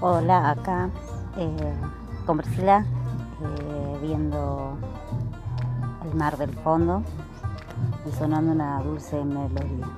Hola, acá eh, con Priscila, eh, viendo el mar del fondo y sonando una dulce melodía.